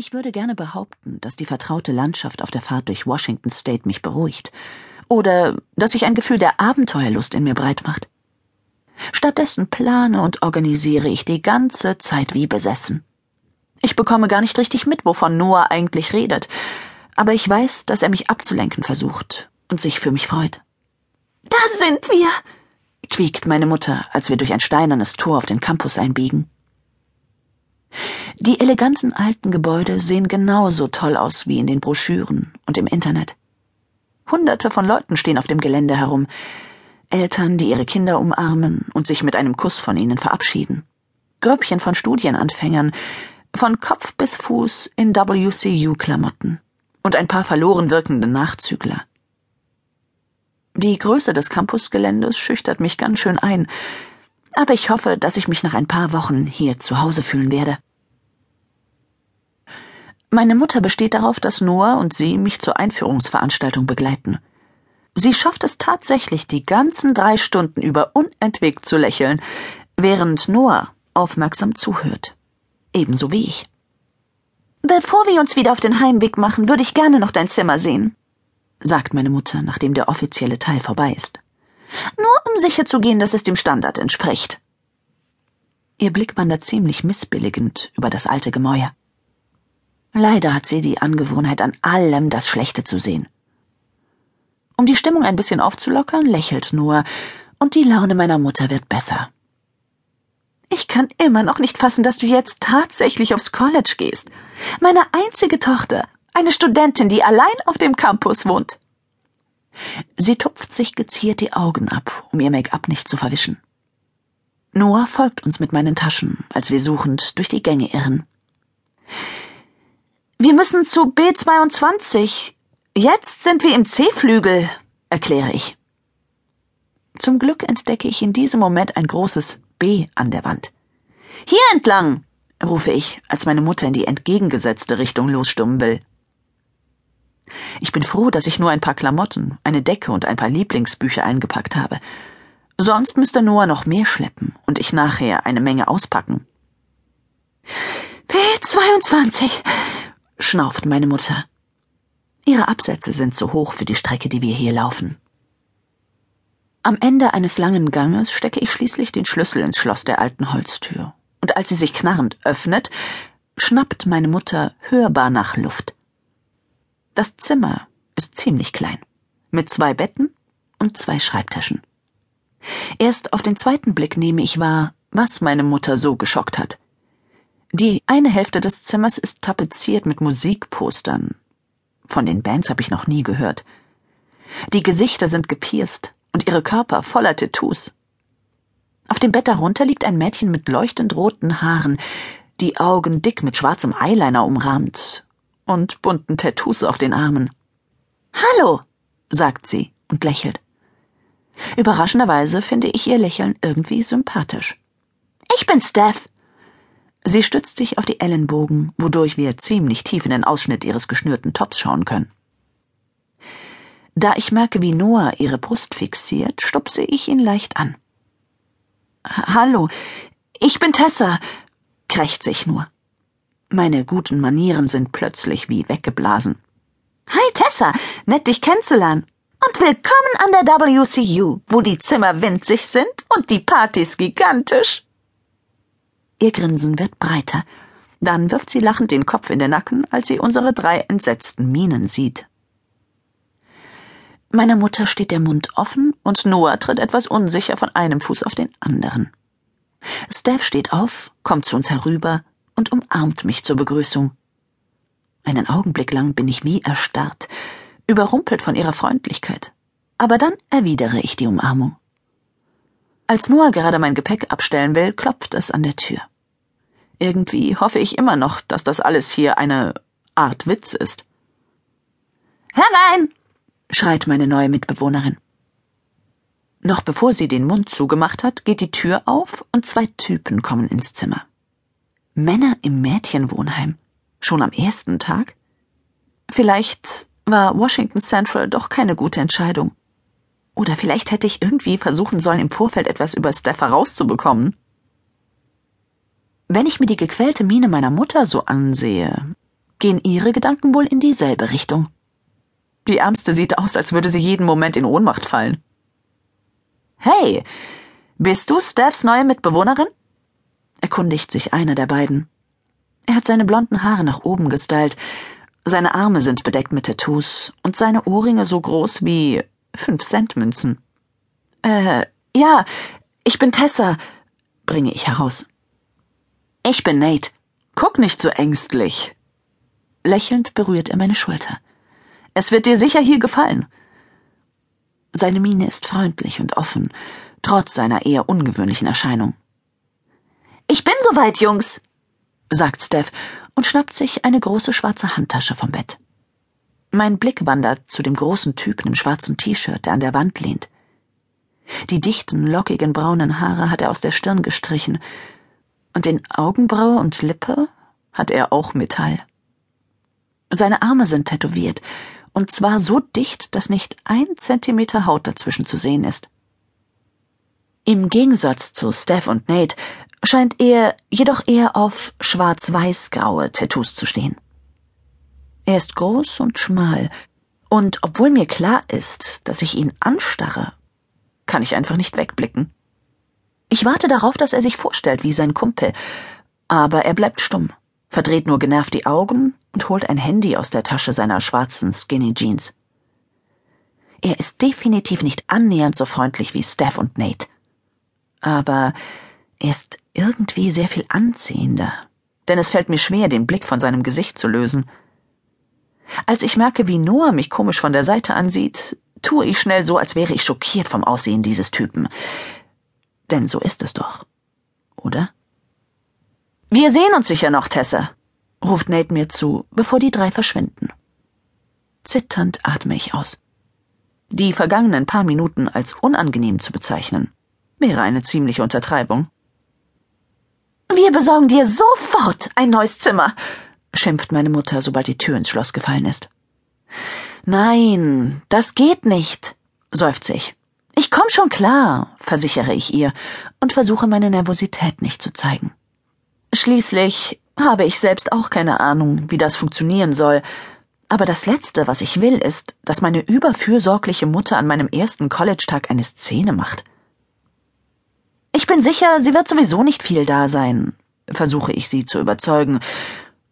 Ich würde gerne behaupten, dass die vertraute Landschaft auf der Fahrt durch Washington State mich beruhigt. Oder dass sich ein Gefühl der Abenteuerlust in mir breit macht. Stattdessen plane und organisiere ich die ganze Zeit wie besessen. Ich bekomme gar nicht richtig mit, wovon Noah eigentlich redet, aber ich weiß, dass er mich abzulenken versucht und sich für mich freut. Da sind wir, quiekt meine Mutter, als wir durch ein steinernes Tor auf den Campus einbiegen. Die eleganten alten Gebäude sehen genauso toll aus wie in den Broschüren und im Internet. Hunderte von Leuten stehen auf dem Gelände herum, Eltern, die ihre Kinder umarmen und sich mit einem Kuss von ihnen verabschieden, Grüppchen von Studienanfängern, von Kopf bis Fuß in WCU-Klamotten und ein paar verloren wirkende Nachzügler. Die Größe des Campusgeländes schüchtert mich ganz schön ein, aber ich hoffe, dass ich mich nach ein paar Wochen hier zu Hause fühlen werde. Meine Mutter besteht darauf, dass Noah und sie mich zur Einführungsveranstaltung begleiten. Sie schafft es tatsächlich, die ganzen drei Stunden über unentwegt zu lächeln, während Noah aufmerksam zuhört. Ebenso wie ich. Bevor wir uns wieder auf den Heimweg machen, würde ich gerne noch dein Zimmer sehen, sagt meine Mutter, nachdem der offizielle Teil vorbei ist. Nur um sicherzugehen, dass es dem Standard entspricht. Ihr Blick wandert ziemlich missbilligend über das alte Gemäuer. Leider hat sie die Angewohnheit, an allem das Schlechte zu sehen. Um die Stimmung ein bisschen aufzulockern, lächelt nur, und die Laune meiner Mutter wird besser. Ich kann immer noch nicht fassen, dass du jetzt tatsächlich aufs College gehst. Meine einzige Tochter, eine Studentin, die allein auf dem Campus wohnt. Sie tupft sich geziert die Augen ab, um ihr Make-up nicht zu verwischen. Noah folgt uns mit meinen Taschen, als wir suchend durch die Gänge irren. Wir müssen zu B22. Jetzt sind wir im C-Flügel, erkläre ich. Zum Glück entdecke ich in diesem Moment ein großes B an der Wand. Hier entlang, rufe ich, als meine Mutter in die entgegengesetzte Richtung losstummen will. Ich bin froh, dass ich nur ein paar Klamotten, eine Decke und ein paar Lieblingsbücher eingepackt habe. Sonst müsste Noah noch mehr schleppen und ich nachher eine Menge auspacken. P22, schnauft meine Mutter. Ihre Absätze sind zu hoch für die Strecke, die wir hier laufen. Am Ende eines langen Ganges stecke ich schließlich den Schlüssel ins Schloss der alten Holztür, und als sie sich knarrend öffnet, schnappt meine Mutter hörbar nach Luft. Das Zimmer ist ziemlich klein, mit zwei Betten und zwei Schreibtischen. Erst auf den zweiten Blick nehme ich wahr, was meine Mutter so geschockt hat. Die eine Hälfte des Zimmers ist tapeziert mit Musikpostern. Von den Bands habe ich noch nie gehört. Die Gesichter sind gepierst und ihre Körper voller Tattoos. Auf dem Bett darunter liegt ein Mädchen mit leuchtend roten Haaren, die Augen dick mit schwarzem Eyeliner umrahmt und bunten Tattoos auf den Armen. Hallo, sagt sie und lächelt. Überraschenderweise finde ich ihr Lächeln irgendwie sympathisch. Ich bin Steph. Sie stützt sich auf die Ellenbogen, wodurch wir ziemlich tief in den Ausschnitt ihres geschnürten Tops schauen können. Da ich merke, wie Noah ihre Brust fixiert, stupse ich ihn leicht an. Hallo, ich bin Tessa, krächze ich nur. Meine guten Manieren sind plötzlich wie weggeblasen. Hi Tessa, nett dich kennenzulernen. Und willkommen an der WCU, wo die Zimmer winzig sind und die Partys gigantisch. Ihr Grinsen wird breiter. Dann wirft sie lachend den Kopf in den Nacken, als sie unsere drei entsetzten Mienen sieht. Meiner Mutter steht der Mund offen und Noah tritt etwas unsicher von einem Fuß auf den anderen. Steph steht auf, kommt zu uns herüber und umarmt mich zur Begrüßung. Einen Augenblick lang bin ich wie erstarrt, überrumpelt von ihrer Freundlichkeit. Aber dann erwidere ich die Umarmung. Als Noah gerade mein Gepäck abstellen will, klopft es an der Tür. Irgendwie hoffe ich immer noch, dass das alles hier eine Art Witz ist. Herein! schreit meine neue Mitbewohnerin. Noch bevor sie den Mund zugemacht hat, geht die Tür auf und zwei Typen kommen ins Zimmer. Männer im Mädchenwohnheim. Schon am ersten Tag? Vielleicht war Washington Central doch keine gute Entscheidung. Oder vielleicht hätte ich irgendwie versuchen sollen, im Vorfeld etwas über Steph herauszubekommen. Wenn ich mir die gequälte Miene meiner Mutter so ansehe, gehen ihre Gedanken wohl in dieselbe Richtung. Die Ärmste sieht aus, als würde sie jeden Moment in Ohnmacht fallen. Hey, bist du Stephs neue Mitbewohnerin? Erkundigt sich einer der beiden. Er hat seine blonden Haare nach oben gestylt, seine Arme sind bedeckt mit Tattoos und seine Ohrringe so groß wie fünf Cent Münzen. Äh, ja, ich bin Tessa, bringe ich heraus. Ich bin Nate. Guck nicht so ängstlich. Lächelnd berührt er meine Schulter. Es wird dir sicher hier gefallen. Seine Miene ist freundlich und offen, trotz seiner eher ungewöhnlichen Erscheinung. Ich bin soweit, Jungs, sagt Steph und schnappt sich eine große schwarze Handtasche vom Bett. Mein Blick wandert zu dem großen Typen im schwarzen T-Shirt, der an der Wand lehnt. Die dichten, lockigen braunen Haare hat er aus der Stirn gestrichen, und in Augenbraue und Lippe hat er auch Metall. Seine Arme sind tätowiert, und zwar so dicht, dass nicht ein Zentimeter Haut dazwischen zu sehen ist. Im Gegensatz zu Steph und Nate scheint er jedoch eher auf schwarz-weiß-graue Tattoos zu stehen. Er ist groß und schmal, und obwohl mir klar ist, dass ich ihn anstarre, kann ich einfach nicht wegblicken. Ich warte darauf, dass er sich vorstellt wie sein Kumpel, aber er bleibt stumm, verdreht nur genervt die Augen und holt ein Handy aus der Tasche seiner schwarzen Skinny Jeans. Er ist definitiv nicht annähernd so freundlich wie Steph und Nate. Aber er ist irgendwie sehr viel anziehender, denn es fällt mir schwer, den Blick von seinem Gesicht zu lösen. Als ich merke, wie Noah mich komisch von der Seite ansieht, tue ich schnell so, als wäre ich schockiert vom Aussehen dieses Typen. Denn so ist es doch, oder? Wir sehen uns sicher noch, Tessa, ruft Nate mir zu, bevor die drei verschwinden. Zitternd atme ich aus. Die vergangenen paar Minuten als unangenehm zu bezeichnen, wäre eine ziemliche Untertreibung. Wir besorgen dir sofort ein neues Zimmer, schimpft meine Mutter, sobald die Tür ins Schloss gefallen ist. Nein, das geht nicht, seufze ich. Ich komm schon klar, versichere ich ihr und versuche meine Nervosität nicht zu zeigen. Schließlich habe ich selbst auch keine Ahnung, wie das funktionieren soll, aber das Letzte, was ich will, ist, dass meine überfürsorgliche Mutter an meinem ersten College-Tag eine Szene macht. Ich bin sicher, sie wird sowieso nicht viel da sein, versuche ich sie zu überzeugen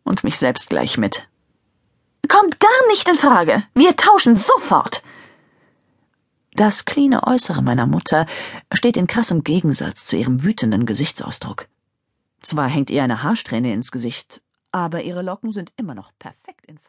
und mich selbst gleich mit. Kommt gar nicht in Frage. Wir tauschen sofort. Das cleane Äußere meiner Mutter steht in krassem Gegensatz zu ihrem wütenden Gesichtsausdruck. Zwar hängt ihr eine Haarsträhne ins Gesicht, aber ihre Locken sind immer noch perfekt in Form.